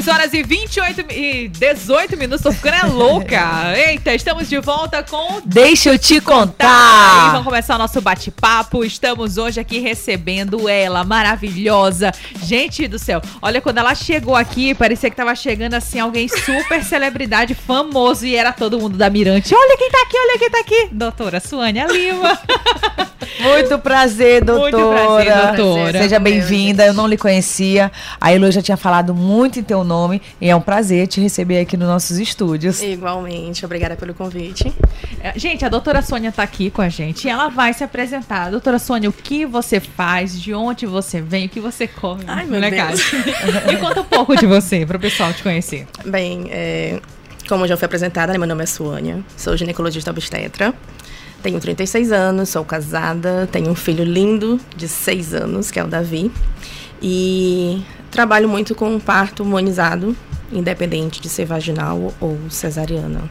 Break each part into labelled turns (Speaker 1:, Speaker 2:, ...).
Speaker 1: 6 horas e 28 e 18 minutos. Tô ficando é louca. Eita, estamos de volta com.
Speaker 2: Deixa eu te contar.
Speaker 1: Vamos começar o nosso bate-papo. Estamos hoje aqui recebendo ela, maravilhosa. Gente do céu, olha, quando ela chegou aqui, parecia que tava chegando assim alguém super celebridade, famoso, e era todo mundo da Mirante. Olha quem tá aqui, olha quem tá aqui. Doutora Suânia Lima.
Speaker 2: Muito prazer, doutora.
Speaker 1: Muito prazer, doutora.
Speaker 2: Seja bem-vinda. Eu não lhe conhecia. A Elo já tinha falado muito em teu nome e é um prazer te receber aqui nos nossos estúdios.
Speaker 3: Igualmente, obrigada pelo convite.
Speaker 1: É, Gente, a doutora Sônia tá aqui com a gente e ela vai se apresentar. Doutora Sônia, o que você faz, de onde você vem, o que você come?
Speaker 3: Ai, meu
Speaker 1: molecada?
Speaker 3: Deus.
Speaker 1: Me conta um pouco de você, para o pessoal te conhecer.
Speaker 3: Bem, é, como já foi apresentada, né, meu nome é Suânia, sou ginecologista obstetra, tenho 36 anos, sou casada, tenho um filho lindo de 6 anos, que é o Davi, e trabalho muito com parto humanizado, independente de ser vaginal ou cesariana.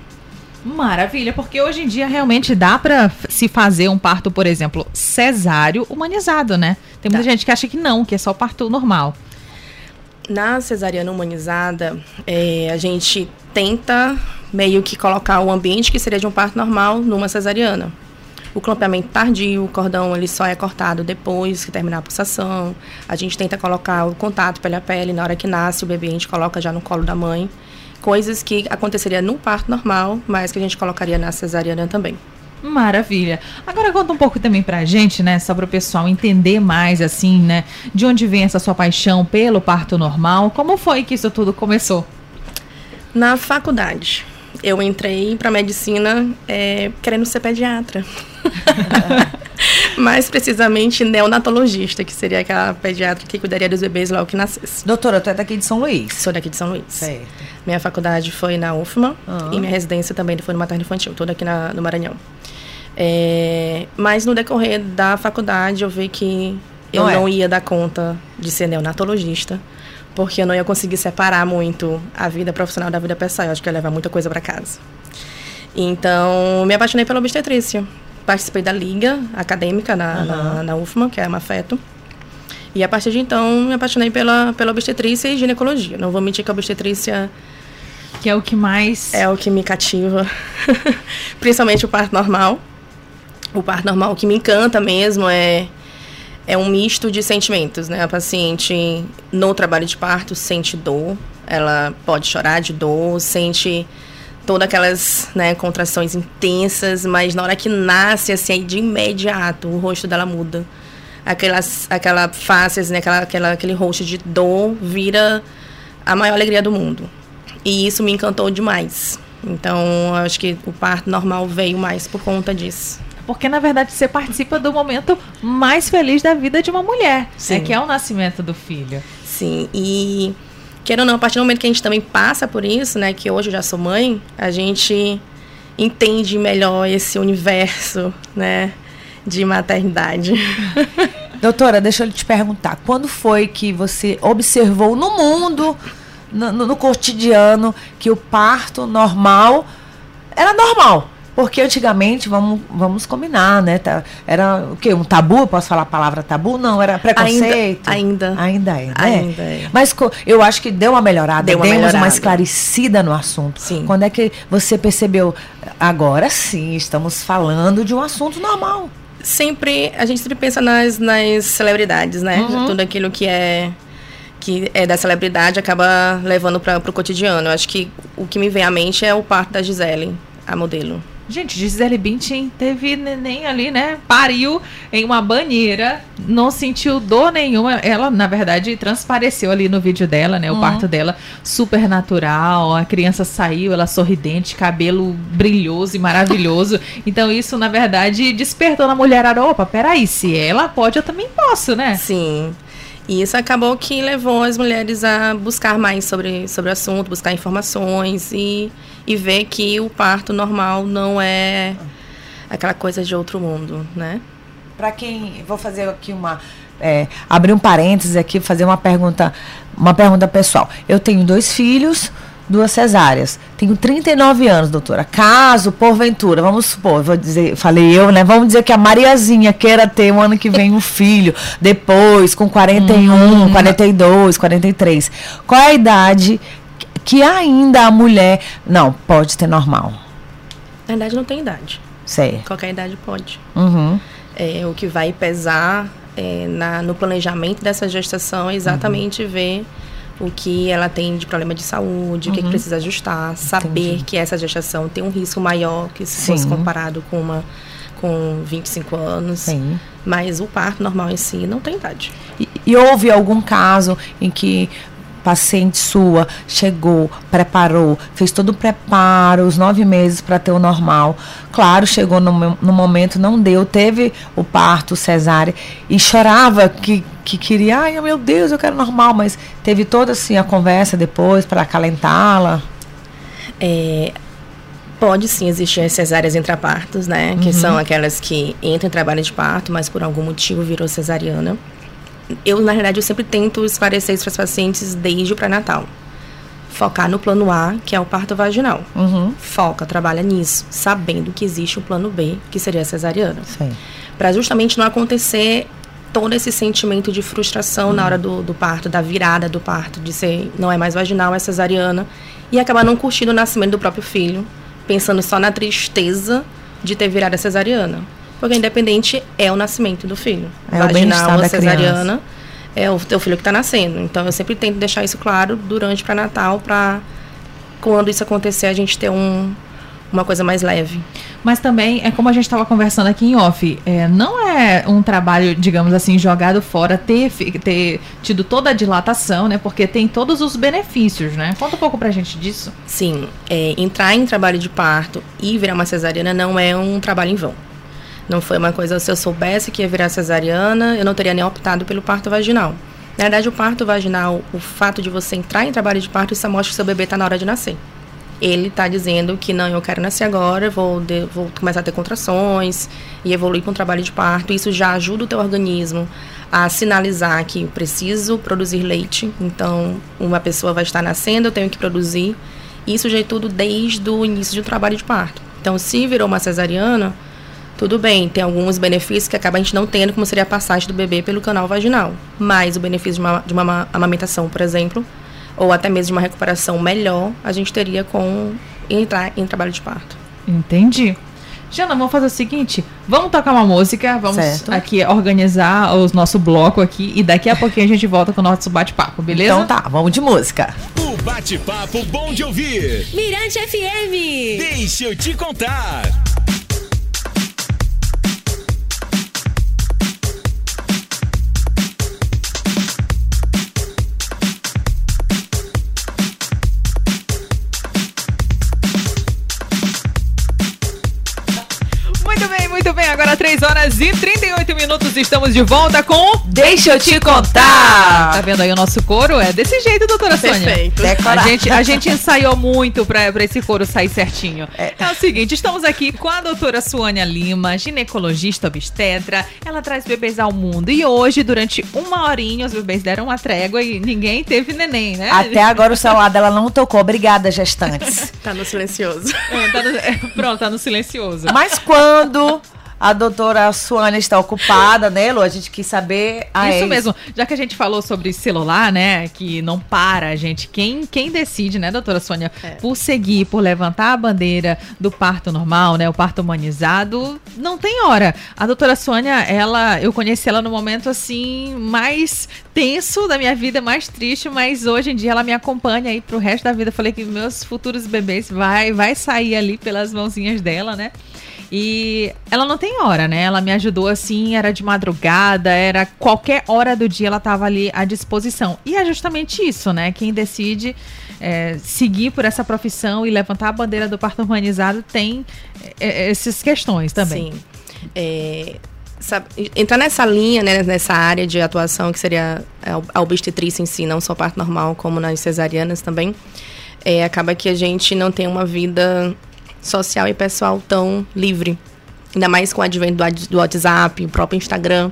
Speaker 1: Maravilha, porque hoje em dia realmente dá pra se fazer um parto, por exemplo, cesáreo humanizado, né? Tem muita
Speaker 3: Dá.
Speaker 1: gente que acha que não, que é só parto normal.
Speaker 3: Na cesariana humanizada, é, a gente tenta meio que colocar o ambiente que seria de um parto normal numa cesariana. O clampeamento tardio, o cordão ele só é cortado depois que terminar a pulsação. A gente tenta colocar o contato pele a pele na hora que nasce o bebê, a gente coloca já no colo da mãe. Coisas que aconteceria no parto normal, mas que a gente colocaria na cesariana também.
Speaker 1: Maravilha. Agora conta um pouco também pra gente, né, só para o pessoal entender mais assim, né, de onde vem essa sua paixão pelo parto normal? Como foi que isso tudo começou?
Speaker 3: Na faculdade, eu entrei para medicina é, querendo ser pediatra. Mais precisamente neonatologista, que seria aquela pediatra que cuidaria dos bebês logo que nascesse.
Speaker 2: Doutora, tu é daqui de São Luís.
Speaker 3: Sou daqui de São Luís.
Speaker 2: Certo.
Speaker 3: Minha faculdade foi na UFMA
Speaker 2: Ah.
Speaker 3: e minha residência também foi no Materno Infantil, toda aqui na- no Maranhão. É, mas no decorrer da faculdade eu vi que eu
Speaker 2: Não é.
Speaker 3: não ia dar conta de ser neonatologista, porque eu não ia conseguir separar muito a vida profissional da vida pessoal. Eu acho que eu ia levar muita coisa para casa. Então, me apaixonei pela obstetrícia. Participei da liga acadêmica na, na, na UFMA, que é a Mafeto. E a partir de então, me apaixonei pela, pela obstetrícia e ginecologia. Não vou mentir que a obstetrícia
Speaker 1: Que é o que mais
Speaker 3: é o que me cativa. Principalmente o parto normal. O parto normal o que me encanta mesmo é é um misto de sentimentos, né? A paciente no trabalho de parto sente dor, ela pode chorar de dor, sente todas aquelas né, contrações intensas, mas na hora que nasce, assim, de imediato o rosto dela muda. Aquelas, aquela face, assim, aquela, aquela, aquele rosto de dor vira a maior alegria do mundo. E isso me encantou demais. Então, acho que o parto normal veio mais por conta disso.
Speaker 1: Porque, na verdade, você participa do momento mais feliz da vida de uma mulher, né?
Speaker 3: Sim.
Speaker 1: Que é o nascimento do filho.
Speaker 3: Sim, e querendo ou não, a partir do momento que a gente também passa por isso, né, que hoje eu já sou mãe, a gente entende melhor esse universo, né, de maternidade.
Speaker 2: Doutora, deixa eu te perguntar. Quando foi que você observou no mundo, no, no- no cotidiano, que o parto normal era normal? Porque antigamente, vamos, vamos combinar, né? tá- Era o quê? Um tabu? Posso falar a palavra tabu? Não, era preconceito.
Speaker 3: Ainda,
Speaker 2: Ainda é, né?
Speaker 3: Ainda é.
Speaker 2: Mas eu acho que deu uma melhorada,
Speaker 3: Deu uma
Speaker 2: demos uma
Speaker 3: melhorada.
Speaker 2: esclarecida no assunto.
Speaker 3: Sim.
Speaker 2: Quando é que você percebeu? Agora sim, estamos falando de um assunto normal.
Speaker 3: sempre a gente sempre pensa nas, nas celebridades, né?
Speaker 2: Uhum.
Speaker 3: Tudo aquilo que é que é da celebridade acaba levando para o cotidiano. Eu acho que o que me vem à mente é o parto da Gisele, a modelo.
Speaker 1: Gente, Gisele Bündchen teve neném ali, né? Pariu em uma banheira, não sentiu dor nenhuma. Ela, na verdade, transpareceu ali no vídeo dela, né? O parto dela super natural. A criança saiu, ela sorridente, cabelo brilhoso e maravilhoso. Então, isso, na verdade, despertou na mulherada. Opa, peraí, se ela pode, eu também posso, né?
Speaker 3: Sim. E isso acabou que levou as mulheres a buscar mais sobre, sobre o assunto, buscar informações e, e ver que o parto normal não é aquela coisa de outro mundo, né?
Speaker 2: para quem vou fazer aqui uma é, abrir um parênteses aqui, fazer uma pergunta, uma pergunta pessoal. Eu tenho dois filhos, duas cesáreas. Tenho 39 anos, doutora. Caso, porventura, vamos supor, vou dizer, falei eu, né? Vamos dizer que a Mariazinha queira ter um ano que vem um filho, depois com 41, hum. 42, 43. Qual é a idade que ainda a mulher não pode ter normal?
Speaker 3: Na verdade, não tem idade.
Speaker 2: Certo.
Speaker 3: Qualquer idade pode.
Speaker 2: Uhum.
Speaker 3: É, o que vai pesar é, na, no planejamento dessa gestação é exatamente uhum. ver o que ela tem de problema de saúde, uhum. o que, que, uhum. precisa ajustar, saber Entendi. que essa gestação tem um risco maior que se Sim. fosse comparado com uma com 25 anos.
Speaker 2: Sim.
Speaker 3: Mas o parto normal em si não tem idade.
Speaker 2: E, e houve algum caso em que paciente sua chegou, preparou, fez todo o preparo, os nove meses para ter o normal. Claro, chegou no, no momento, não deu, teve o parto cesárea e chorava que, que queria, ai meu Deus, eu quero normal, mas teve toda assim a conversa depois para acalentá-la.
Speaker 3: É, pode sim existir as cesáreas intrapartos, né? Uhum. Que são aquelas que entram em trabalho de parto, mas por algum motivo virou cesariana eu, na realidade, eu sempre tento esclarecer isso para os pacientes desde o pré-natal. Focar no plano A, que é o parto vaginal.
Speaker 2: Uhum.
Speaker 3: Foca, trabalha nisso, sabendo que existe o plano B, que seria a cesariana. Para justamente não acontecer todo esse sentimento de frustração uhum. na hora do, do, parto, da virada do parto, de ser não é mais vaginal, é cesariana, e acabar não curtindo o nascimento do próprio filho, pensando só na tristeza de ter virado a cesariana. Porque independente é o nascimento do filho.
Speaker 2: É Vaginal
Speaker 3: ou cesariana é o teu filho que está nascendo. Então eu sempre tento deixar isso claro durante para Natal para quando isso acontecer a gente ter um, uma coisa mais leve.
Speaker 1: Mas também é como a gente estava conversando aqui em off, é, não é um trabalho, digamos assim, jogado fora ter, ter tido toda a dilatação, né? Porque tem todos os benefícios, né? Conta um pouco pra gente disso.
Speaker 3: Sim, é, entrar em trabalho de parto e virar uma cesariana não é um trabalho em vão. Não foi uma coisa, se eu soubesse que ia virar cesariana, eu não teria nem optado pelo parto vaginal. Na verdade, o parto vaginal, o fato de você entrar em trabalho de parto, isso mostra que seu bebê está na hora de nascer. Ele está dizendo que não, eu quero nascer agora, vou, de, vou começar a ter contrações e evoluir para um trabalho de parto. Isso já ajuda o teu organismo a sinalizar que preciso produzir leite. Então, uma pessoa vai estar nascendo, eu tenho que produzir. Isso já é tudo desde o início de um trabalho de parto. Então, se virou uma cesariana, tudo bem, tem alguns benefícios que acaba a gente não tendo, como seria a passagem do bebê pelo canal vaginal. Mas o benefício de uma, de uma amamentação, por exemplo, ou até mesmo de uma recuperação melhor, a gente teria com entrar em trabalho de parto.
Speaker 1: Entendi. Jana, vamos fazer o seguinte: vamos tocar uma música, vamos certo. aqui organizar o nosso bloco aqui e daqui a pouquinho a gente volta com o nosso bate-papo, beleza?
Speaker 2: Então tá, vamos de música.
Speaker 4: O bate-papo bom de ouvir.
Speaker 5: Mirante FM.
Speaker 4: Deixa eu te contar.
Speaker 1: 23 horas e 38 minutos, estamos de volta com Deixa eu te contar. Tá vendo aí o nosso coro? É desse jeito, doutora Sônia.
Speaker 3: Perfeito.
Speaker 1: A gente, a gente ensaiou muito pra, pra esse coro sair certinho. É. é o seguinte, estamos aqui com a doutora Suânia Lima, ginecologista obstetra. Ela traz bebês ao mundo e hoje, durante uma horinha, os bebês deram uma trégua e ninguém teve neném, né?
Speaker 2: Até agora o celular dela não tocou. Obrigada, gestantes.
Speaker 3: tá no silencioso.
Speaker 1: É, tá no, é, pronto, tá no silencioso.
Speaker 2: Mas quando a doutora Suana está ocupada, né, Lu? A gente quis saber.
Speaker 1: A Isso ex. mesmo. Já que a gente falou sobre celular, né? Que não para, gente. Quem, quem decide, né, doutora Sônia, é. por seguir, por levantar a bandeira do parto normal, né? O parto humanizado, não tem hora. A doutora Sônia, ela, eu conheci ela no momento assim mais tenso da minha vida, mais triste, mas hoje em dia ela me acompanha aí pro resto da vida. Eu falei que meus futuros bebês vai, vai sair ali pelas mãozinhas dela, né? E ela não tem hora, né? Ela me ajudou assim, era de madrugada, era qualquer hora do dia ela estava ali à disposição. E é justamente isso, né? Quem decide é, seguir por essa profissão e levantar a bandeira do parto humanizado tem é, é essas questões também.
Speaker 3: Sim. É, sabe, entrar nessa linha, né, nessa área de atuação que seria a obstetrícia em si, não só parto normal, como nas cesarianas também, é, acaba que a gente não tem uma vida social e pessoal tão livre. Ainda mais com o advento do, WhatsApp, o próprio Instagram,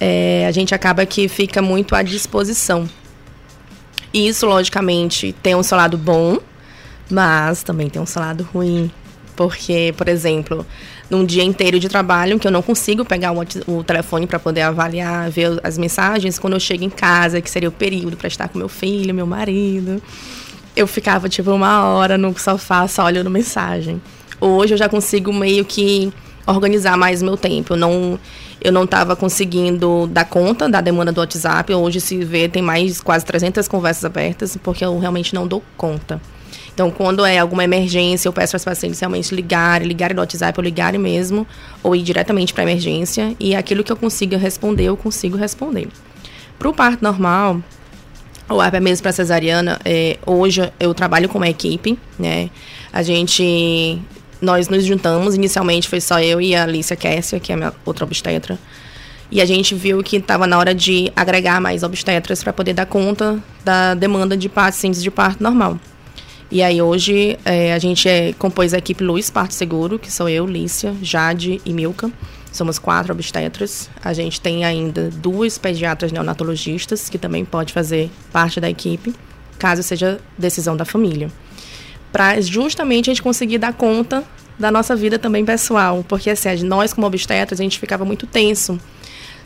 Speaker 3: é, a gente acaba que fica muito à disposição. E Isso, logicamente, tem um seu lado bom, mas também tem um seu lado ruim. Porque, por exemplo, num dia inteiro de trabalho que eu não consigo pegar o, o telefone para poder avaliar, ver as mensagens, quando eu chego em casa, que seria o período para estar com meu filho, meu marido, eu ficava tipo uma hora no sofá só olhando mensagem. Hoje eu já consigo meio que organizar mais meu tempo. Eu não eu não estava conseguindo dar conta da demanda do WhatsApp. Hoje se vê tem mais quase 300 conversas abertas porque eu realmente não dou conta. Então, quando é alguma emergência, eu peço para os pacientes realmente ligarem, ligarem no WhatsApp ou ligarem mesmo, ou ir diretamente para emergência. E aquilo que eu consiga responder, eu consigo responder. Para o parto normal, ou até mesmo para cesariana, é, hoje eu trabalho com uma equipe, né? A gente, nós nos juntamos, inicialmente foi só eu e a Alicia Kessia, que é a minha outra obstetra. E a gente viu que estava na hora de agregar mais obstetras para poder dar conta da demanda de pacientes de parto normal. E aí hoje é, a gente é, compôs a equipe Luz Parto Seguro, que sou eu, Lícia, Jade e Milka. Somos quatro obstetras. A gente tem ainda duas pediatras neonatologistas, que também pode fazer parte da equipe, caso seja decisão da família. Para justamente a gente conseguir dar conta da nossa vida também pessoal. Porque assim, nós como obstetras, a gente ficava muito tenso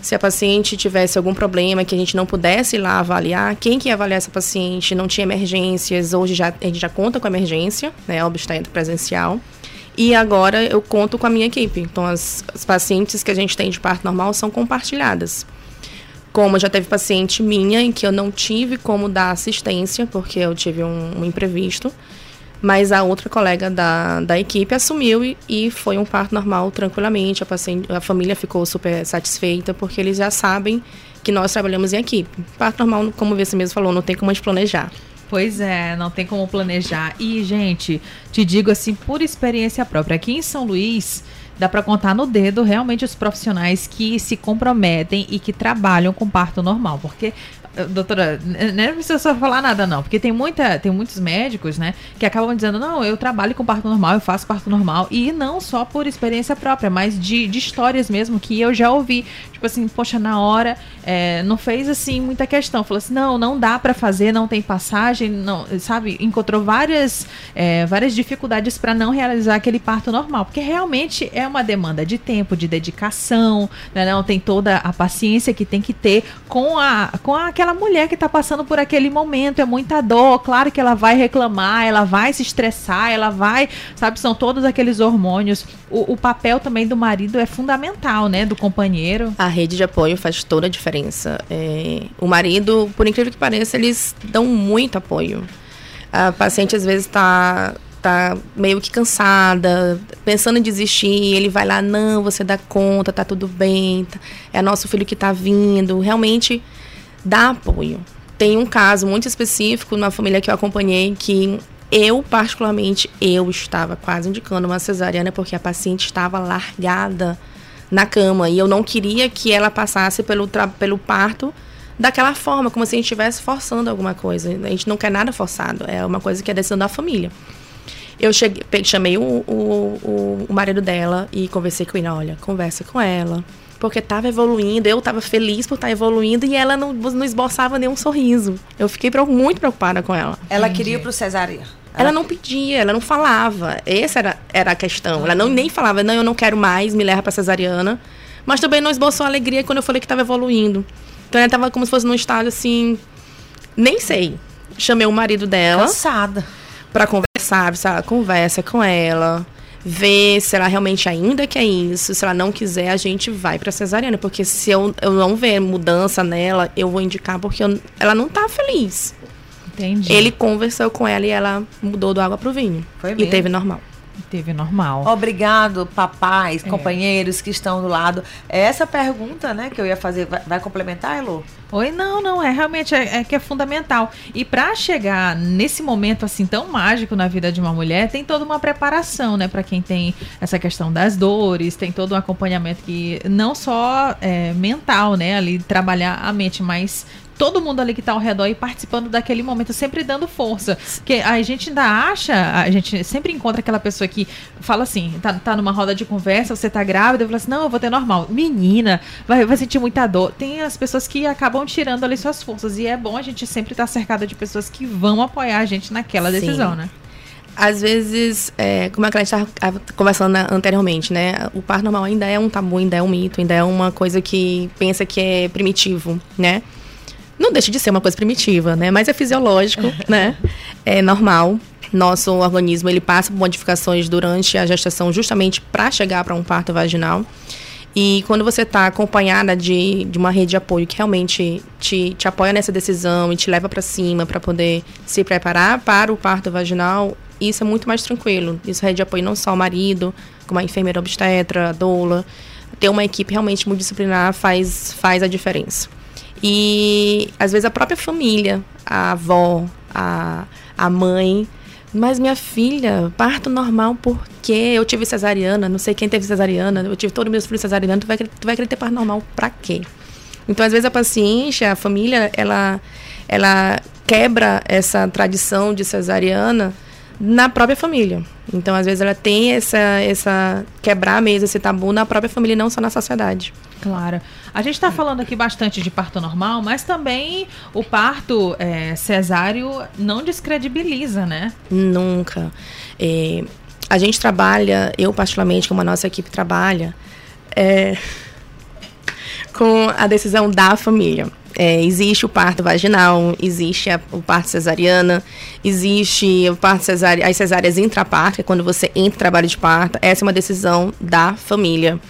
Speaker 3: se a paciente tivesse algum problema que a gente não pudesse ir lá avaliar, quem que ia avaliar essa paciente? Não tinha emergências, hoje já, a gente já conta com emergência, né, obstétrico presencial. E agora eu conto com a minha equipe. Então, as, as pacientes que a gente tem de parto normal são compartilhadas. Como já teve paciente minha em que eu não tive como dar assistência, porque eu tive um, um imprevisto, mas a outra colega da, da equipe assumiu e, e foi um parto normal tranquilamente. A, paciente, a família ficou super satisfeita, porque eles já sabem que nós trabalhamos em equipe. Parto normal, como você mesmo falou, não tem como a gente planejar.
Speaker 1: Pois é, não tem como planejar. E, gente, te digo assim, por experiência própria, aqui em São Luís, dá para contar no dedo realmente os profissionais que se comprometem e que trabalham com parto normal. Porque, doutora, n- não precisa falar nada, não. Porque tem, muita, tem muitos médicos, né, que acabam dizendo, não, eu trabalho com parto normal, eu faço parto normal. E não só por experiência própria, mas de, de histórias mesmo que eu já ouvi. Tipo assim, poxa, na hora, eh, não fez assim muita questão. Falou assim, não, não dá para fazer, não tem passagem, não, sabe? Encontrou várias, eh, várias dificuldades para não realizar aquele parto normal. Porque realmente é uma demanda de tempo, de dedicação, né? Não tem toda a paciência que tem que ter com, a, com aquela mulher que está passando por aquele momento. É muita dor, claro que ela vai reclamar, ela vai se estressar, ela vai, sabe? São todos aqueles hormônios. O, o papel também do marido é fundamental, né? Do companheiro.
Speaker 3: A rede de apoio faz toda a diferença. É, o marido, por incrível que pareça, eles dão muito apoio. A paciente às vezes está tá meio que cansada, pensando em desistir, ele vai lá, não, você dá conta, tá tudo bem, tá- é nosso filho que tá vindo, realmente dá apoio. Tem um caso muito específico numa família que eu acompanhei que eu, particularmente, eu estava quase indicando uma cesariana porque a paciente estava largada na cama e eu não queria que ela passasse pelo, pelo parto daquela forma, como se a gente estivesse forçando alguma coisa. A gente não quer nada forçado, é uma coisa que é decisão da família. Eu cheguei, chamei o, o, o, o marido dela e conversei com ele. Olha, conversa com ela. Porque estava evoluindo, eu estava feliz por estar evoluindo e ela não, não esboçava nenhum sorriso. Eu fiquei muito preocupada com ela.
Speaker 2: Ela queria ir pro cesárea.
Speaker 3: Ela não pedia, ela não falava. Essa era, era a questão. Ela não nem falava, não, eu não quero mais, me leva pra cesariana. Mas também não esboçou alegria quando eu falei que estava evoluindo. Então ela estava como se fosse num estado assim. Nem sei. Chamei o marido dela
Speaker 2: Cansada.
Speaker 3: para conversar, ela conversa com ela, ver se ela realmente ainda quer isso. Se ela não quiser, a gente vai pra cesariana. Porque se eu, eu não ver mudança nela, eu vou indicar porque eu- ela não tá feliz.
Speaker 1: Entendi.
Speaker 3: Ele conversou com ela e ela mudou do água pro vinho.
Speaker 2: Foi
Speaker 3: e
Speaker 2: mesmo?
Speaker 3: teve normal.
Speaker 1: teve normal.
Speaker 2: Obrigado, papais,
Speaker 1: É.
Speaker 2: companheiros que estão do lado. É Essa pergunta, né, que eu ia fazer, vai, vai complementar, Elo?
Speaker 1: Oi, não, não, é realmente é, é que é fundamental. E para chegar nesse momento assim tão mágico na vida de uma mulher, tem toda uma preparação, né, para quem tem essa questão das dores, tem todo um acompanhamento que não só é, mental, né, ali trabalhar a mente, mas todo mundo ali que tá ao redor e participando daquele momento, sempre dando força. Porque a gente ainda acha, a gente sempre encontra aquela pessoa que fala assim, tá, tá numa roda de conversa, você tá grávida, fala assim, não, eu vou ter normal. Menina, vai, vai sentir muita dor. Tem as pessoas que acabam tirando ali suas forças. E é bom a gente sempre estar tá cercada de pessoas que vão apoiar a gente naquela Sim. decisão, né?
Speaker 3: às vezes, é, como a gente estava conversando anteriormente, né? O parto normal ainda é um tabu, ainda é um mito, ainda é uma coisa que pensa que é primitivo, né? Não deixa de ser uma coisa primitiva, né? Mas é fisiológico, né? É normal. Nosso organismo ele passa por modificações durante a gestação justamente para chegar para um parto vaginal. E quando você está acompanhada de, de uma rede de apoio que realmente te, te apoia nessa decisão e te leva para cima para poder se preparar para o parto vaginal, isso é muito mais tranquilo. Isso rede de apoio não só o marido, como a enfermeira obstetra, a doula. Ter uma equipe realmente multidisciplinar faz, faz a diferença. E às vezes a própria família, a avó, a, a mãe, mas minha filha, parto normal porque eu tive cesariana, não sei quem teve cesariana, eu tive todos meus filhos cesariana, tu vai, tu vai querer ter parto normal pra quê? Então, às vezes a paciente, a família, ela, ela quebra essa tradição de cesariana na própria família. Então, às vezes, ela tem essa, essa quebrar mesmo esse tabu na própria família não só na sociedade.
Speaker 1: Claro. A gente está falando aqui bastante de parto normal, mas também o parto é, cesáreo não descredibiliza, né?
Speaker 3: Nunca. É, a gente trabalha, eu particularmente, como a nossa equipe trabalha, é, com a decisão da família. É, existe o parto vaginal, existe a, o parto cesariana, existe o parto cesárea, as cesáreas intraparto, que é quando você entra em trabalho de parto. Essa é uma decisão da família.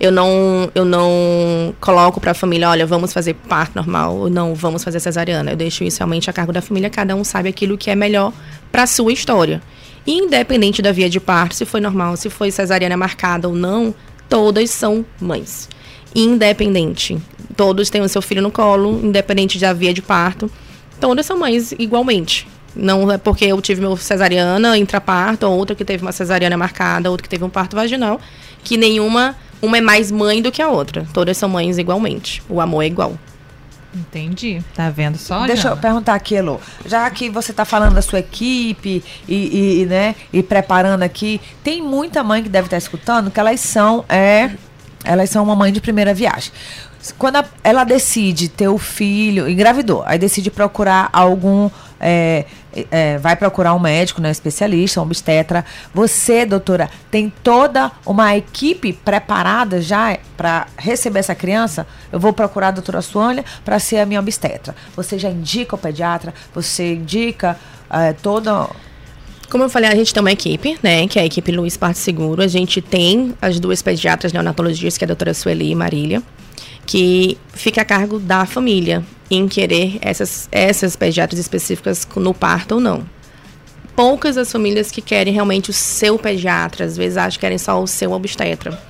Speaker 3: Eu não, eu não coloco para a família, olha, vamos fazer parto normal ou não, vamos fazer cesariana. Eu deixo isso realmente a cargo da família, cada um sabe aquilo que é melhor para sua história. Independente da via de parto, se foi normal, se foi cesariana marcada ou não, todas são mães independente. Todos têm o seu filho no colo, independente da via de parto. Todas são mães igualmente. Não é porque eu tive meu cesariana intraparto, ou outra que teve uma cesariana marcada, outra que teve um parto vaginal, que nenhuma, uma é mais mãe do que a outra. Todas são mães igualmente. O amor é igual.
Speaker 1: Entendi. Tá vendo só?
Speaker 2: Deixa
Speaker 1: Jana?
Speaker 2: eu perguntar aqui, Elô. Já que você está falando da sua equipe e, e, né, e preparando aqui, tem muita mãe que deve estar tá escutando que elas são é, elas são uma mãe de primeira viagem. Quando a, ela decide ter o filho, engravidou, aí decide procurar algum. É, é, vai procurar um médico, né, especialista, um obstetra. Você, doutora, tem toda uma equipe preparada já para receber essa criança? Eu vou procurar a doutora Suânia para ser a minha obstetra. Você já indica o pediatra? Você indica é, toda
Speaker 3: como eu falei, a gente tem uma equipe, né, que é a equipe Luiz Parto Seguro. A gente tem as duas pediatras neonatologistas, que é a doutora Sueli e Marília, que fica a cargo da família em querer essas, essas pediatras específicas no parto ou não. Poucas as famílias que querem realmente o seu pediatra, às vezes acham que querem só o seu obstetra.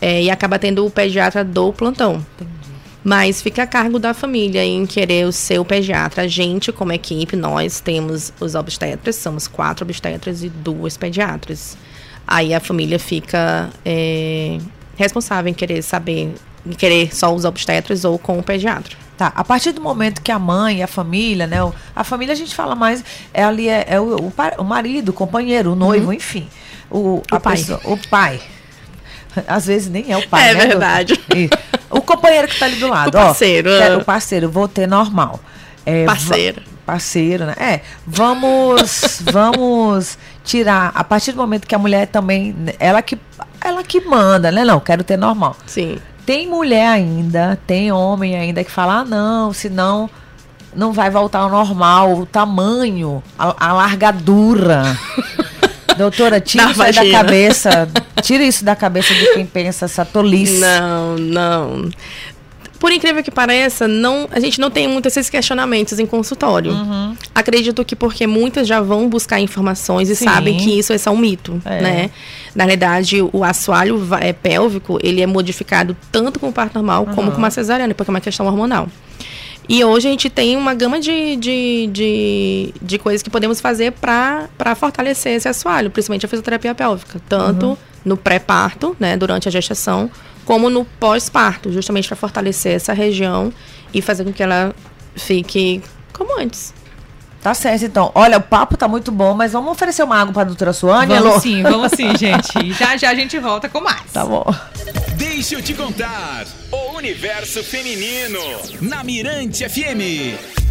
Speaker 3: É, e acaba tendo o pediatra do plantão. Entendi. Mas fica a cargo da família em querer o seu pediatra. A gente, como equipe, nós temos os obstetras, somos quatro obstetras e duas pediatras. Aí a família fica é, responsável em querer saber, em querer só os obstetras ou com o pediatra.
Speaker 2: Tá, a partir do momento que a mãe, a família, né? A família a gente fala mais, é ali é, é o, o, o, marido, o companheiro, o noivo, uhum. enfim. O, o pai. Pessoa, o pai. Às vezes nem é o pai,
Speaker 3: é né? É verdade.
Speaker 2: O companheiro que está ali do lado. O
Speaker 3: parceiro.
Speaker 2: Ó, o parceiro, vou ter normal.
Speaker 3: É, parceiro.
Speaker 2: Parceiro, né? É, vamos, vamos tirar, a partir do momento que a mulher também, ela que, ela que manda, né? Não, quero ter normal.
Speaker 3: Sim.
Speaker 2: Tem mulher ainda, tem homem ainda que fala, ah, não, senão não vai voltar ao normal, o tamanho, a, a largadura. Doutora, tira isso da cabeça. Tira isso da cabeça de quem pensa essa tolice.
Speaker 3: Não, não. Por incrível que pareça, não, a gente não tem muitos esses questionamentos em consultório. Uhum. Acredito que porque muitas já vão buscar informações e Sim. sabem que isso é só um mito, é. né? Na verdade, o assoalho é, pélvico, ele é modificado tanto com o parto normal uhum. como com uma cesariana, porque é uma questão hormonal. E hoje a gente tem uma gama de, de, de, de coisas que podemos fazer para fortalecer esse assoalho, principalmente a fisioterapia pélvica, tanto uhum. no pré-parto, né, durante a gestação, como no pós-parto, justamente para fortalecer essa região e fazer com que ela fique como antes.
Speaker 2: Tá certo, então. Olha, o papo tá muito bom, mas vamos oferecer uma água pra doutora Suane,
Speaker 1: Vamos
Speaker 2: Elô?
Speaker 1: sim, vamos sim, gente. Já já a gente volta com mais.
Speaker 2: Tá bom.
Speaker 4: Deixa eu te contar. O universo feminino. Na Mirante FM.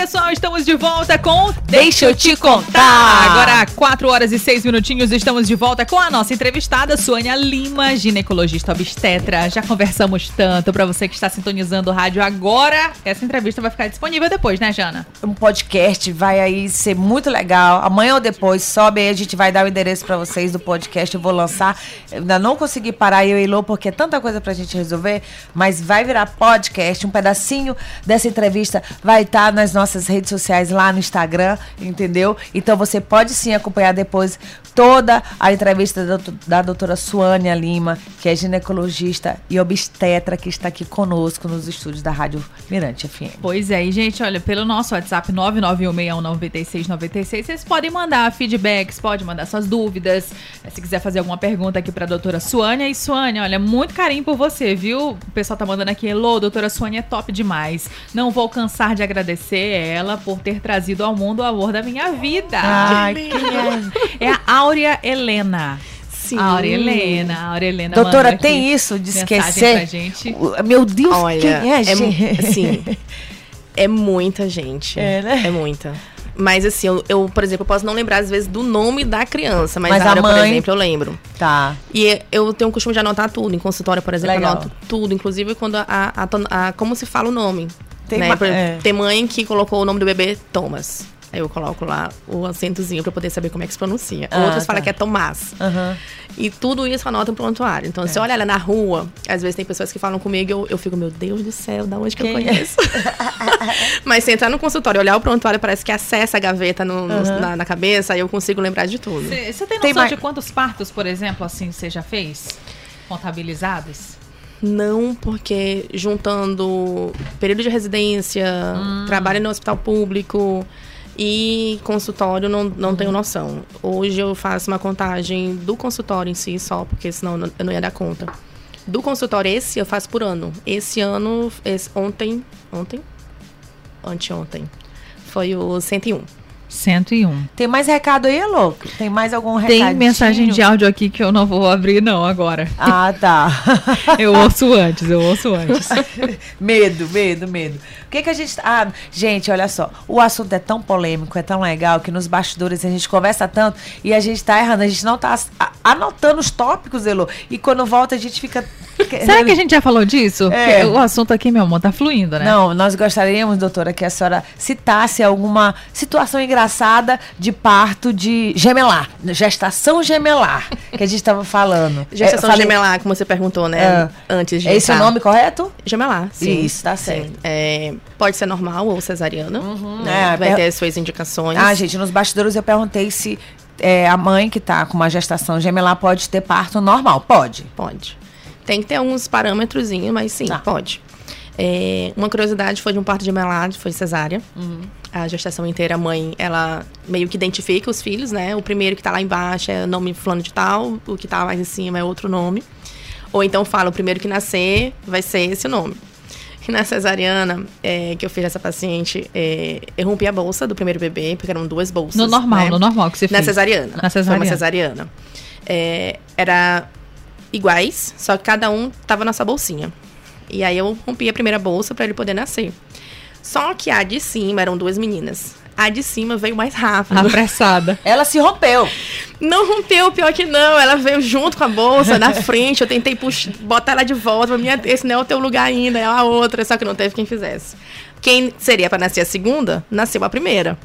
Speaker 1: Pessoal, estamos de volta com
Speaker 2: Deixa eu te contar.
Speaker 1: Agora, 4 horas e 6 minutinhos, estamos de volta com a nossa entrevistada, Sônia Lima, ginecologista obstetra. Já conversamos tanto para você que está sintonizando o rádio agora. Essa entrevista vai ficar disponível depois, né, Jana?
Speaker 2: Um podcast vai aí ser muito legal. Amanhã ou depois, sobe aí, a gente vai dar o endereço pra vocês do podcast. Eu vou lançar. Eu ainda não consegui parar eu e Lô, porque é tanta coisa pra gente resolver, mas vai virar podcast. Um pedacinho dessa entrevista vai estar nas nossas redes sociais lá no Instagram, entendeu? Então você pode sim acompanhar depois toda a entrevista da, doutor- da doutora Suânia Lima, que é ginecologista e obstetra, que está aqui conosco nos estúdios da Rádio Mirante FM.
Speaker 1: Pois é, e gente, olha, pelo nosso WhatsApp 991619696, vocês podem mandar feedbacks, pode mandar suas dúvidas, se quiser fazer alguma pergunta aqui pra doutora Suânia. E Suânia, olha, muito carinho por você, viu? O pessoal tá mandando aqui, hello, doutora Suânia é top demais. Não vou cansar de agradecer ela por ter trazido ao mundo o amor da minha vida.
Speaker 2: Ai, quem é?
Speaker 1: É a Áurea Helena.
Speaker 3: Sim.
Speaker 1: Áurea Helena, a Áurea Helena
Speaker 2: Doutora, tem isso de esquecer?
Speaker 1: pra gente.
Speaker 2: Meu Deus,
Speaker 3: Olha,
Speaker 2: quem é,
Speaker 3: é,
Speaker 2: gente?
Speaker 3: assim, é muita gente.
Speaker 2: É, né?
Speaker 3: É muita. Mas assim, eu, eu, por exemplo, eu posso não lembrar às vezes do nome da criança, mas,
Speaker 2: Mas
Speaker 3: a
Speaker 2: a
Speaker 3: Áurea, por
Speaker 2: mãe-
Speaker 3: exemplo, eu lembro.
Speaker 2: Tá.
Speaker 3: E eu tenho o costume de anotar tudo. Em consultório, por exemplo,
Speaker 2: Legal.
Speaker 3: eu anoto tudo. Inclusive quando a, a- a a- como se fala o nome.
Speaker 2: Tem
Speaker 3: né? Por
Speaker 2: é.
Speaker 3: Tem mãe que colocou o nome do bebê Thomas. Aí eu coloco lá o acentozinho pra poder saber como é que se pronuncia.
Speaker 2: Ah,
Speaker 3: Outras
Speaker 2: tá.
Speaker 3: falam que é Tomás.
Speaker 2: Aham.
Speaker 3: E tudo isso anota no prontuário. Então, se
Speaker 2: É.
Speaker 3: olha ela na rua, às vezes tem pessoas que falam comigo, eu, eu fico, meu Deus do céu, da onde que
Speaker 2: Quem
Speaker 3: eu
Speaker 2: é?
Speaker 3: conheço? Mas se entrar no consultório e olhar o prontuário, parece que acessa a gaveta no- no-
Speaker 2: Aham.
Speaker 3: na, na cabeça, aí eu consigo lembrar de tudo.
Speaker 1: Você tem
Speaker 2: Tem
Speaker 1: noção
Speaker 2: mais-
Speaker 1: de quantos partos, por exemplo, assim, você já fez? Contabilizados?
Speaker 3: Não, porque juntando período de residência,
Speaker 2: Hum.
Speaker 3: trabalho no hospital público e consultório, não, não
Speaker 2: Hum.
Speaker 3: tenho noção. Hoje eu faço uma contagem do consultório em si só, porque senão eu não- ia dar conta. Do consultório esse eu faço por ano. Esse ano, esse, ontem, ontem? Anteontem. Foi o 101.
Speaker 1: 101.
Speaker 2: Tem mais recado aí, louco? Tem mais algum recado?
Speaker 1: Tem mensagem de áudio aqui que eu não vou abrir, não, agora.
Speaker 2: Ah, tá.
Speaker 1: Eu ouço antes, eu ouço antes.
Speaker 2: medo, medo, medo. O que que a gente... Ah, gente, olha só. O assunto é tão polêmico, é tão legal, que nos bastidores a gente conversa tanto e a gente tá errando. A gente não tá anotando os tópicos, Elô. E quando volta a gente fica...
Speaker 1: Será que a gente já falou disso?
Speaker 2: É.
Speaker 1: O assunto aqui, meu amor, tá fluindo, né?
Speaker 2: Não, nós gostaríamos, doutora, que a senhora citasse alguma situação engraçada de parto de gemelar, gestação gemelar, que a gente estava falando.
Speaker 3: Gestação
Speaker 2: É, falei-
Speaker 3: gemelar, como você perguntou, né?
Speaker 2: É.
Speaker 3: Antes de
Speaker 2: É esse o nome correto?
Speaker 3: Gemelar, sim.
Speaker 2: Isso, tá
Speaker 3: Sim.
Speaker 2: certo.
Speaker 3: É, pode ser normal ou cesariana.
Speaker 2: É,
Speaker 3: né? Vai
Speaker 2: per-
Speaker 3: ter as suas indicações.
Speaker 2: Ah, gente, nos bastidores eu perguntei se é, a mãe que tá com uma gestação gemelar pode ter parto normal. Pode.
Speaker 3: Pode. Tem que ter alguns parâmetrozinhos, mas sim,
Speaker 2: Tá.
Speaker 3: pode. É, uma curiosidade foi de um parto gemelar, foi cesárea. A gestação inteira, a mãe, ela meio que identifica os filhos, né? O primeiro que tá lá embaixo é o nome fulano de tal, o que tá mais em cima é outro nome. Ou então fala, o primeiro que nascer vai ser esse nome. E na cesariana, é, que eu fiz essa paciente, é, eu rompi a bolsa do primeiro bebê, porque eram duas bolsas.
Speaker 1: No normal,
Speaker 3: né?
Speaker 1: no normal que você
Speaker 3: Na
Speaker 1: fez.
Speaker 3: cesariana.
Speaker 1: Na cesariana.
Speaker 3: Foi uma cesariana. É, era iguais, só que cada um tava na sua bolsinha. E aí eu rompi a primeira bolsa para ele poder nascer. Só que a de cima eram duas meninas. A de cima veio mais rápido.
Speaker 1: Apressada.
Speaker 2: Ela se rompeu.
Speaker 3: Não rompeu, pior que não. Ela veio junto com a bolsa na frente. Eu tentei puxar, botar ela de volta. Minha, esse não é o teu lugar ainda, é a outra. Só que não teve quem fizesse. Quem seria para nascer a segunda, nasceu a primeira.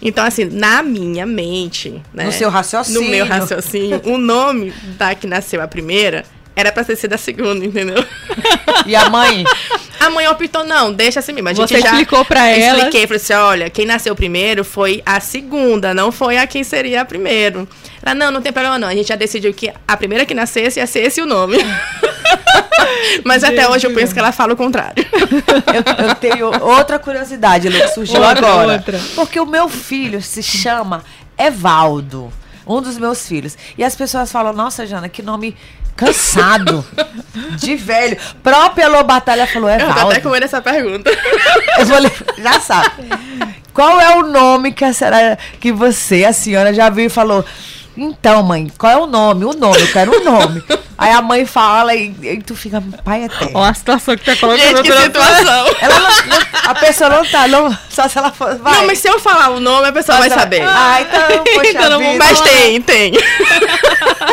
Speaker 3: Então, assim, na minha mente, né?
Speaker 2: No seu raciocínio.
Speaker 3: No meu raciocínio, o nome da que nasceu a primeira era pra ter sido a segunda, entendeu?
Speaker 2: E a mãe?
Speaker 3: A mãe optou, não, deixa assim mesmo. A gente
Speaker 1: Você
Speaker 3: já
Speaker 1: explicou pra
Speaker 3: Eu
Speaker 1: ela.
Speaker 3: Expliquei, falei assim, olha, quem nasceu primeiro foi a segunda, não foi a quem seria a primeiro. Ela, não, não tem problema não, a gente já decidiu que a primeira que nascesse ia ser esse o nome. Mas até hoje eu penso que ela fala o contrário.
Speaker 2: Eu, eu tenho outra curiosidade, Lu, que surgiu
Speaker 1: Outra,
Speaker 2: agora.
Speaker 1: outra.
Speaker 2: Porque o meu filho se chama Evaldo, um dos meus filhos. E as pessoas falam, nossa, Jana, que nome cansado, de velho. Própria Lobatalha falou,
Speaker 3: Eu tô até
Speaker 2: Evaldo.
Speaker 3: com medo dessa pergunta.
Speaker 2: Eu falei, já sabe. Qual é o nome que a senhora, que você, a senhora, já viu e falou? Então, mãe, qual é o nome? O nome, eu quero o nome. Aí a mãe fala e, e tu fica, pai eterno.
Speaker 1: Ó a situação que tá colocando.
Speaker 3: Gente, que situação.
Speaker 2: Ela não, não- a pessoa não tá, não, só se ela for. Vai.
Speaker 3: Não, mas se eu falar o nome, a pessoa vai
Speaker 2: Ela-
Speaker 3: saber.
Speaker 2: Ah, então, poxa
Speaker 1: Então não vou
Speaker 2: vida.
Speaker 3: Mas tem, tem.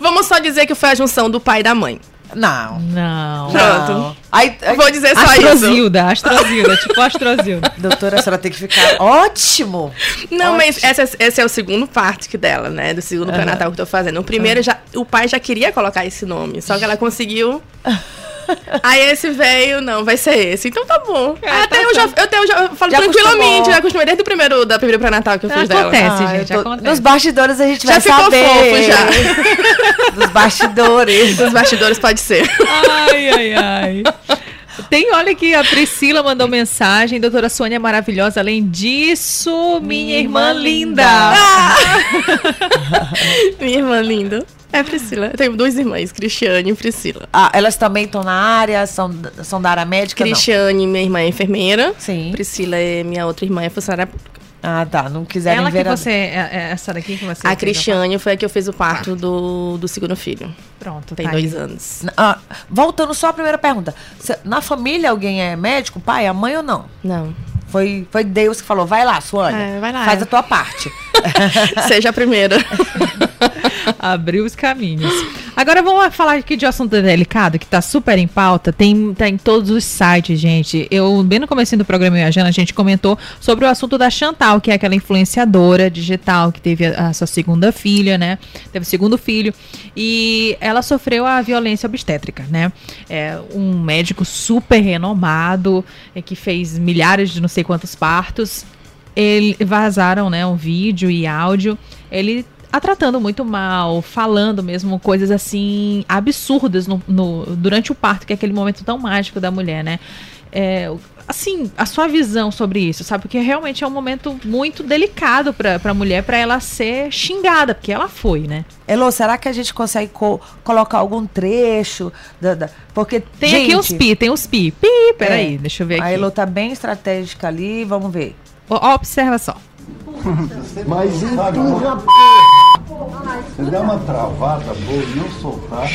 Speaker 3: Vamos só dizer que foi a junção do pai e da mãe.
Speaker 2: Não.
Speaker 1: Não.
Speaker 3: Pronto.
Speaker 2: Aí, aí,
Speaker 3: Vou dizer só isso.
Speaker 1: Astrozilda, Astrozilda, tipo Astrozilda.
Speaker 2: doutora, a senhora tem que ficar ótimo.
Speaker 3: Não, mas
Speaker 2: Ótimo.
Speaker 3: essa, esse é o segundo parte que dela, né? Do segundo pré-natal que eu tô fazendo. O primeiro, já, o pai já queria colocar esse nome, só que ela conseguiu. Aí esse veio, não, vai ser esse. Então tá bom.
Speaker 1: É,
Speaker 3: até
Speaker 1: tá
Speaker 3: eu já, eu, até eu já falo
Speaker 2: Já
Speaker 3: tranquilamente,
Speaker 2: acostumou.
Speaker 3: já acostumei desde o primeiro, da primeira pré-natal que eu fiz dela.
Speaker 1: Acontece.
Speaker 2: Ah,
Speaker 1: gente,
Speaker 2: eu tô-
Speaker 1: acontece.
Speaker 2: Nos bastidores a gente
Speaker 3: Já
Speaker 2: vai
Speaker 3: ficou
Speaker 2: saber.
Speaker 3: fofo já.
Speaker 2: Dos bastidores.
Speaker 3: Dos bastidores pode ser.
Speaker 1: Ai, ai, ai. Tem, olha aqui, a Priscila mandou mensagem. Doutora Sônia é maravilhosa. Além disso, minha, irmã, linda.
Speaker 3: Minha irmã linda. É Priscila. Eu tenho duas irmãs, Cristiane e Priscila.
Speaker 2: Ah, elas também estão na área, são, são da área médica? não?
Speaker 3: Cristiane, minha irmã é enfermeira.
Speaker 2: Sim.
Speaker 3: Priscila é minha outra irmã, é funcionária pública.
Speaker 2: Ah, tá. Não quiserem
Speaker 1: Ela que
Speaker 2: ver. a-
Speaker 1: você. É, é essa daqui que você.
Speaker 3: A Cristiane foi a que eu fiz o parto do, do segundo filho.
Speaker 1: Pronto,
Speaker 3: Tem
Speaker 1: tá
Speaker 3: dois
Speaker 1: aí.
Speaker 3: anos.
Speaker 2: Ah, voltando só à primeira pergunta. Na família alguém é médico, pai, a mãe ou não?
Speaker 3: Não.
Speaker 2: Foi, foi Deus que falou, vai lá, Suane.
Speaker 3: É, vai lá.
Speaker 2: Faz a tua parte.
Speaker 3: Seja a primeira.
Speaker 1: Abriu os caminhos. Agora vamos falar aqui de um assunto delicado que tá super em pauta. Tem, tá em todos os sites, gente. Eu, bem no começo do programa, eu a Jana, a gente comentou sobre o assunto da Chantal, que é aquela influenciadora digital que teve a, a sua segunda filha, né? Teve o segundo filho. E ela sofreu a violência obstétrica, né? É um médico super renomado, é, que fez milhares de não sei quantos partos ele vazaram, né, um vídeo e áudio, ele a tratando muito mal, falando mesmo coisas assim absurdas no, no- durante o parto, que é aquele momento tão mágico da mulher, né? É, assim, a sua visão sobre isso, sabe? Porque realmente é um momento muito delicado para a mulher, para ela ser xingada, porque ela foi, né?
Speaker 2: Elô, será que a gente consegue co- colocar algum trecho? Da, da- porque
Speaker 1: Tem
Speaker 2: gente,
Speaker 1: aqui os pi, tem os pi. Pi, peraí,
Speaker 2: É,
Speaker 1: deixa eu ver
Speaker 2: A
Speaker 1: aqui.
Speaker 2: Elô tá bem estratégica ali, vamos ver.
Speaker 1: Ó, observa só.
Speaker 5: Mas empurra, p. Você dá uma travada boa e não soltar.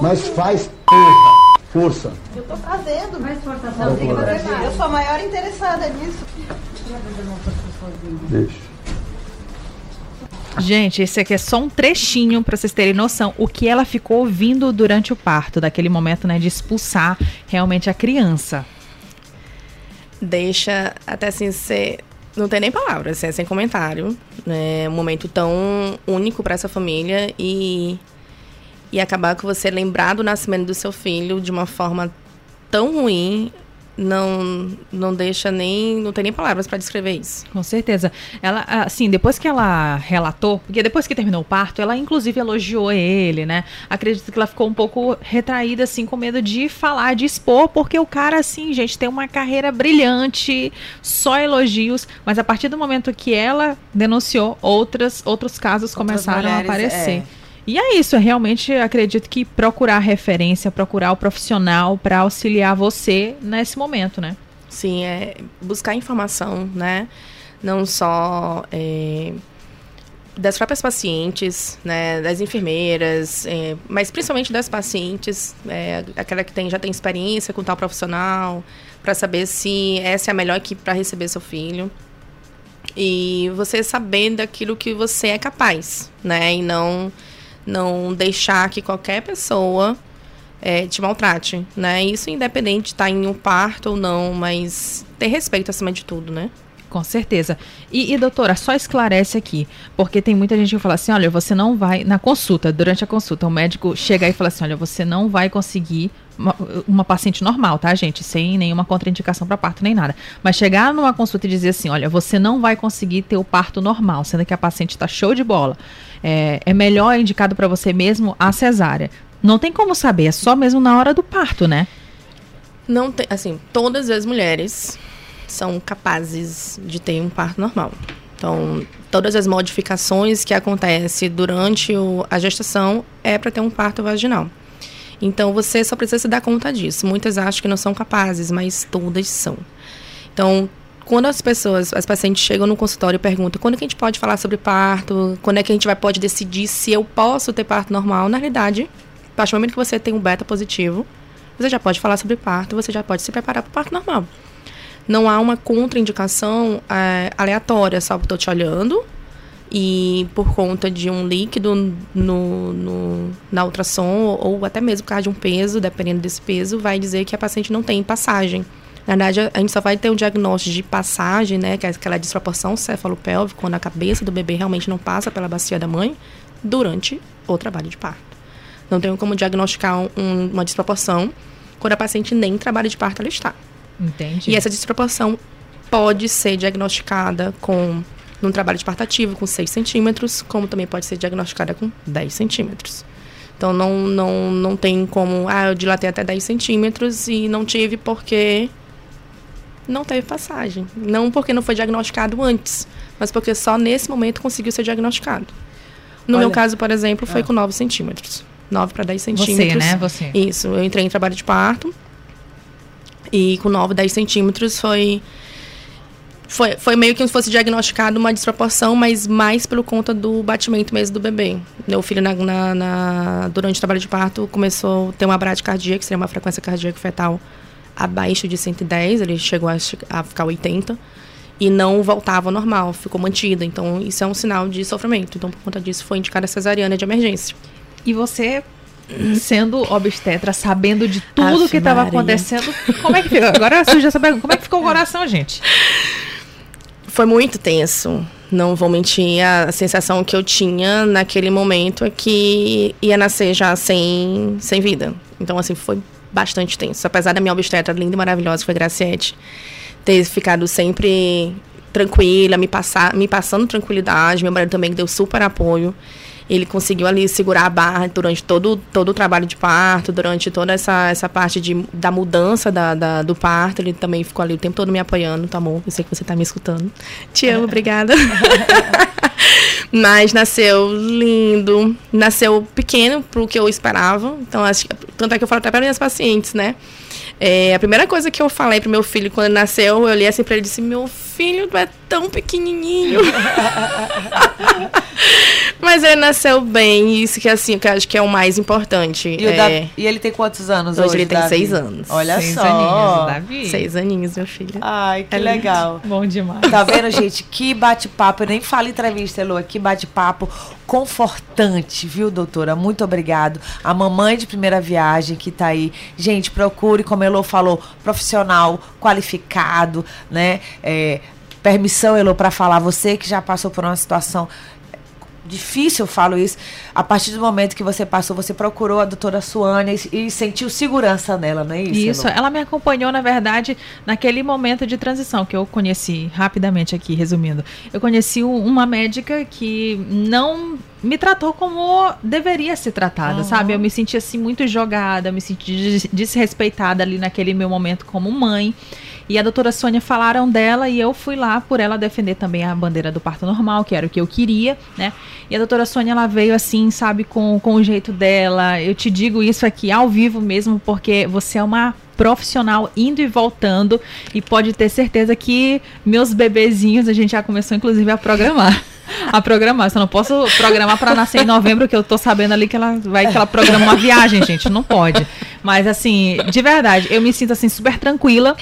Speaker 5: Mas faz porra. Força.
Speaker 6: Eu tô fazendo. Mais forçação, tem que fazer mais. Eu sou a maior interessada nisso.
Speaker 5: Deixa.
Speaker 1: Gente, esse aqui é só um trechinho para vocês terem noção o que ela ficou ouvindo durante o parto, daquele momento, né, de expulsar realmente a criança.
Speaker 3: Deixa até assim ser. Não tem nem palavras, assim, é sem comentário. É um momento tão único para essa família e. E acabar com você lembrar do nascimento do seu filho de uma forma tão ruim, não, não deixa nem. Não tem nem palavras para descrever isso.
Speaker 1: Com certeza. Ela, assim, depois que ela relatou, porque depois que terminou o parto, ela inclusive elogiou ele, né? Acredito que ela ficou um pouco retraída, assim, com medo de falar, de expor, porque o cara, assim, gente, tem uma carreira brilhante, só elogios, mas a partir do momento que ela denunciou, outras, outros casos
Speaker 2: Outras
Speaker 1: começaram
Speaker 2: mulheres,
Speaker 1: a aparecer.
Speaker 2: é.
Speaker 1: E é isso, eu realmente acredito que procurar referência, procurar o profissional para auxiliar você nesse momento, né?
Speaker 3: Sim, é buscar informação, né? Não só é, das próprias pacientes, né? Das enfermeiras, é, mas principalmente das pacientes, é, aquela que tem, já tem experiência com tal profissional, para saber se essa é a melhor equipe para receber seu filho. E você saber daquilo que você é capaz, né? E não, não deixar que qualquer pessoa é, te maltrate, né? Isso independente de estar em um parto ou não, mas ter respeito acima de tudo, né?
Speaker 1: Com certeza. E, e, doutora, só esclarece aqui, porque tem muita gente que fala assim, olha, você não vai, na consulta, durante a consulta, o médico chega e fala assim, olha, você não vai conseguir uma, uma paciente normal, tá, gente? Sem nenhuma contraindicação para parto nem nada. Mas chegar numa consulta e dizer assim, olha, você não vai conseguir ter o parto normal, sendo que a paciente está show de bola. É, é melhor indicado para você mesmo a cesárea. Não tem como saber, é só mesmo na hora do parto, né?
Speaker 3: Não tem, assim, todas as mulheres são capazes de ter um parto normal. Então, todas as modificações que acontecem durante o, a gestação é para ter um parto vaginal. Então, você só precisa se dar conta disso. Muitas acham que não são capazes, mas todas são. Então, quando as pessoas, as pacientes chegam no consultório e perguntam quando é que a gente pode falar sobre parto, quando é que a gente vai pode decidir se eu posso ter parto normal, na realidade, a partir do momento que você tem um beta positivo, você já pode falar sobre parto, você já pode se preparar para o parto normal não há uma contraindicação é, aleatória, porque estou te olhando e por conta de um líquido no, no, na ultrassom ou até mesmo por causa de um peso, dependendo desse peso, vai dizer que a paciente não tem passagem. Na verdade, a gente só vai ter um diagnóstico de passagem, né, que é aquela desproporção cefalopélvica, quando a cabeça do bebê realmente não passa pela bacia da mãe, durante o trabalho de parto. Não tem como diagnosticar um, uma desproporção quando a paciente nem em trabalho de parto ela está.
Speaker 1: Entendi.
Speaker 3: E essa desproporção pode ser diagnosticada com num trabalho de parto ativo com 6 centímetros, como também pode ser diagnosticada com 10 centímetros. Então não, não, não tem como, ah, eu dilatei até 10 centímetros e não tive porque não teve passagem. Não porque não foi diagnosticado antes, mas porque só nesse momento conseguiu ser diagnosticado. No
Speaker 2: Olha.
Speaker 3: meu caso, por exemplo, foi
Speaker 2: Ah.
Speaker 3: com 9 centímetros. 9 para 10 centímetros.
Speaker 1: Você, né? Você.
Speaker 3: Isso, eu entrei em trabalho de parto. E com 9, 10 centímetros foi. Foi, foi meio que se fosse diagnosticado uma desproporção, mas mais pelo conta do batimento mesmo do bebê. Meu filho, na, na- na- durante o trabalho de parto, começou a ter uma bradicardia, que seria uma frequência cardíaca fetal abaixo de 110, ele chegou a, a ficar 80, e não voltava ao normal, ficou mantida. Então, isso é um sinal de sofrimento. Então, por conta disso, foi indicada a cesariana de emergência.
Speaker 1: E você, sendo obstetra, sabendo de tudo
Speaker 3: Ave
Speaker 1: que estava acontecendo, como é que fica? Agora surge essa pergunta: como é que ficou o coração, gente?
Speaker 3: Foi muito tenso. Não vou mentir, a sensação que eu tinha naquele momento é que ia nascer já sem, sem vida. Então, assim, foi bastante tenso. Apesar da minha obstetra linda e maravilhosa, que foi Graciete, ter ficado sempre tranquila, me, passar, me passando tranquilidade. Meu marido também deu super apoio. Ele conseguiu ali segurar a barra durante todo, todo o trabalho de parto, durante toda essa, essa parte de, da mudança da, da- do parto. Ele também ficou ali o tempo todo me apoiando, tá bom? Eu sei que você tá me escutando. Te amo, obrigada. Mas nasceu lindo, nasceu pequeno pro que eu esperava. Então, acho que, tanto é que eu falo até para minhas pacientes, né? É, a primeira coisa que eu falei pro meu filho quando ele nasceu, eu olhei assim pra ele e disse: Meu filho, tu é tão pequenininho. Mas ele nasceu bem, e isso que assim, que eu acho que é o mais importante.
Speaker 2: E,
Speaker 3: é,
Speaker 2: Davi- e ele tem quantos anos hoje?
Speaker 3: Hoje ele tem
Speaker 2: Davi?
Speaker 3: seis anos.
Speaker 2: Olha
Speaker 1: Seis
Speaker 2: só.
Speaker 1: aninhos, Davi.
Speaker 3: Seis aninhos, meu filho.
Speaker 2: Ai, que
Speaker 3: É lindo.
Speaker 2: legal.
Speaker 1: Bom demais.
Speaker 2: Tá vendo, gente? Que bate-papo. Eu nem falo entrevista, Elô. Que bate-papo confortante, viu, doutora? Muito obrigado. A mamãe de primeira viagem que tá aí. Gente, procure, como a Elô falou, profissional qualificado, né? É, permissão, Elô, para falar. Você que já passou por uma situação difícil, eu falo isso. A partir do momento que você passou, você procurou a doutora Suane e, e sentiu segurança nela, não é isso?
Speaker 1: Isso,
Speaker 2: Elô?
Speaker 1: ela me acompanhou, na verdade, naquele momento de transição que eu conheci, rapidamente aqui, resumindo. Eu conheci um- uma médica que não me tratou como deveria ser tratada, sabe? Eu me senti assim muito jogada, me senti des- desrespeitada ali naquele meu momento como mãe. E a doutora Sônia falaram dela e eu fui lá por ela defender também a bandeira do parto normal, que era o que eu queria, né? E a doutora Sônia, ela veio assim, sabe, com, com o jeito dela. Eu te digo isso aqui ao vivo mesmo, porque você é uma profissional indo e voltando e pode ter certeza que meus bebezinhos a gente já começou inclusive a programar. A programar, só não posso programar para nascer em novembro, que eu tô sabendo ali que ela vai que ela programa uma viagem, gente, não pode. Mas assim, de verdade, eu me sinto assim super tranquila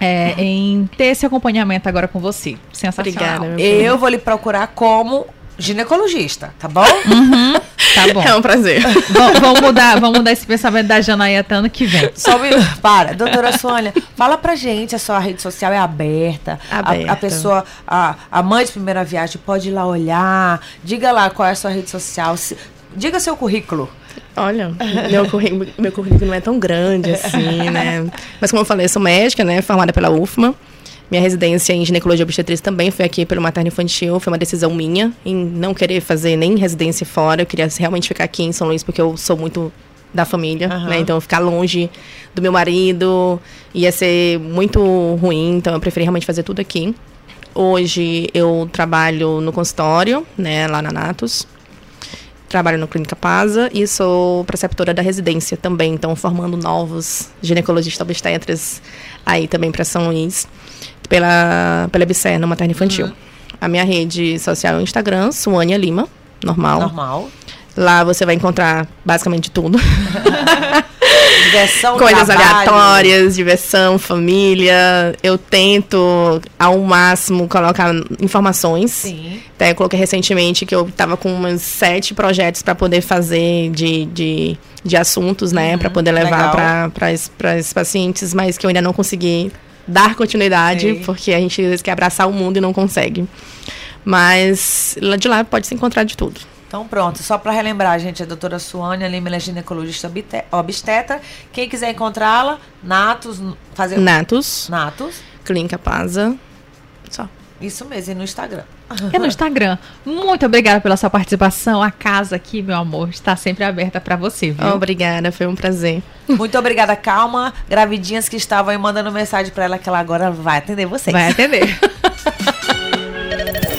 Speaker 1: é, em ter esse acompanhamento agora com você. Sensacional.
Speaker 3: Obrigada.
Speaker 2: Eu vou lhe procurar como ginecologista, tá bom?
Speaker 1: Tá bom.
Speaker 3: É um prazer.
Speaker 1: Vamos, vamos mudar, vamos mudar esse pensamento da Janaí até ano que vem.
Speaker 2: Só um minuto. Para, doutora Sônia, fala pra gente, a sua rede social é aberta. A- A,
Speaker 3: Aberta.
Speaker 2: pessoa, a, a mãe de primeira viagem pode ir lá olhar. Diga lá qual é a sua rede social. se- diga seu currículo.
Speaker 3: Olha, meu currículo, meu currículo não é tão grande assim, né? Mas como eu falei, eu sou médica, né? Formada pela UFMA. Minha residência em ginecologia obstetrícia também foi aqui pelo materno infantil. Foi uma decisão minha em não querer fazer nem residência fora. Eu queria realmente ficar aqui em São Luís porque eu sou muito da família,
Speaker 2: Aham.
Speaker 3: né? Então ficar longe do meu marido ia ser muito ruim, então eu preferi realmente fazer tudo aqui. Hoje eu trabalho no consultório, né, lá na Natus. Trabalho no Clínica Pasa e sou preceptora da residência também, então formando novos ginecologistas obstetras aí também para São Luís, pela, pela EBSER, no Materno Infantil. A minha rede social é o Instagram, Suânia Lima, normal.
Speaker 2: Normal.
Speaker 3: Lá você vai encontrar basicamente tudo.
Speaker 2: Diversão,
Speaker 3: Coisas
Speaker 2: trabalho.
Speaker 3: aleatórias, diversão, família. Eu tento, ao máximo, colocar informações.
Speaker 2: Sim.
Speaker 3: Até eu coloquei recentemente que eu tava com uns sete projetos para poder fazer de, de, de assuntos, né? para poder levar para os pacientes, mas que eu ainda não consegui dar continuidade,
Speaker 2: Sei.
Speaker 3: porque a gente às vezes quer abraçar o mundo e não consegue. Mas lá de lá pode se encontrar de tudo.
Speaker 2: Então pronto, só para relembrar, gente, a doutora Suânia Lima, ela é ginecologista obstetra. Quem quiser encontrá-la, Natos, fazer
Speaker 3: Natus,
Speaker 2: Natos,
Speaker 3: Clínica Pasa. Só.
Speaker 2: isso mesmo, e no Instagram.
Speaker 1: É no Instagram. Muito obrigada pela sua participação. A casa aqui, meu amor, está sempre aberta para você, viu?
Speaker 3: Obrigada, foi um prazer.
Speaker 2: Muito obrigada, calma. Gravidinhas que estavam aí mandando mensagem para ela que ela agora vai atender vocês.
Speaker 1: Vai atender.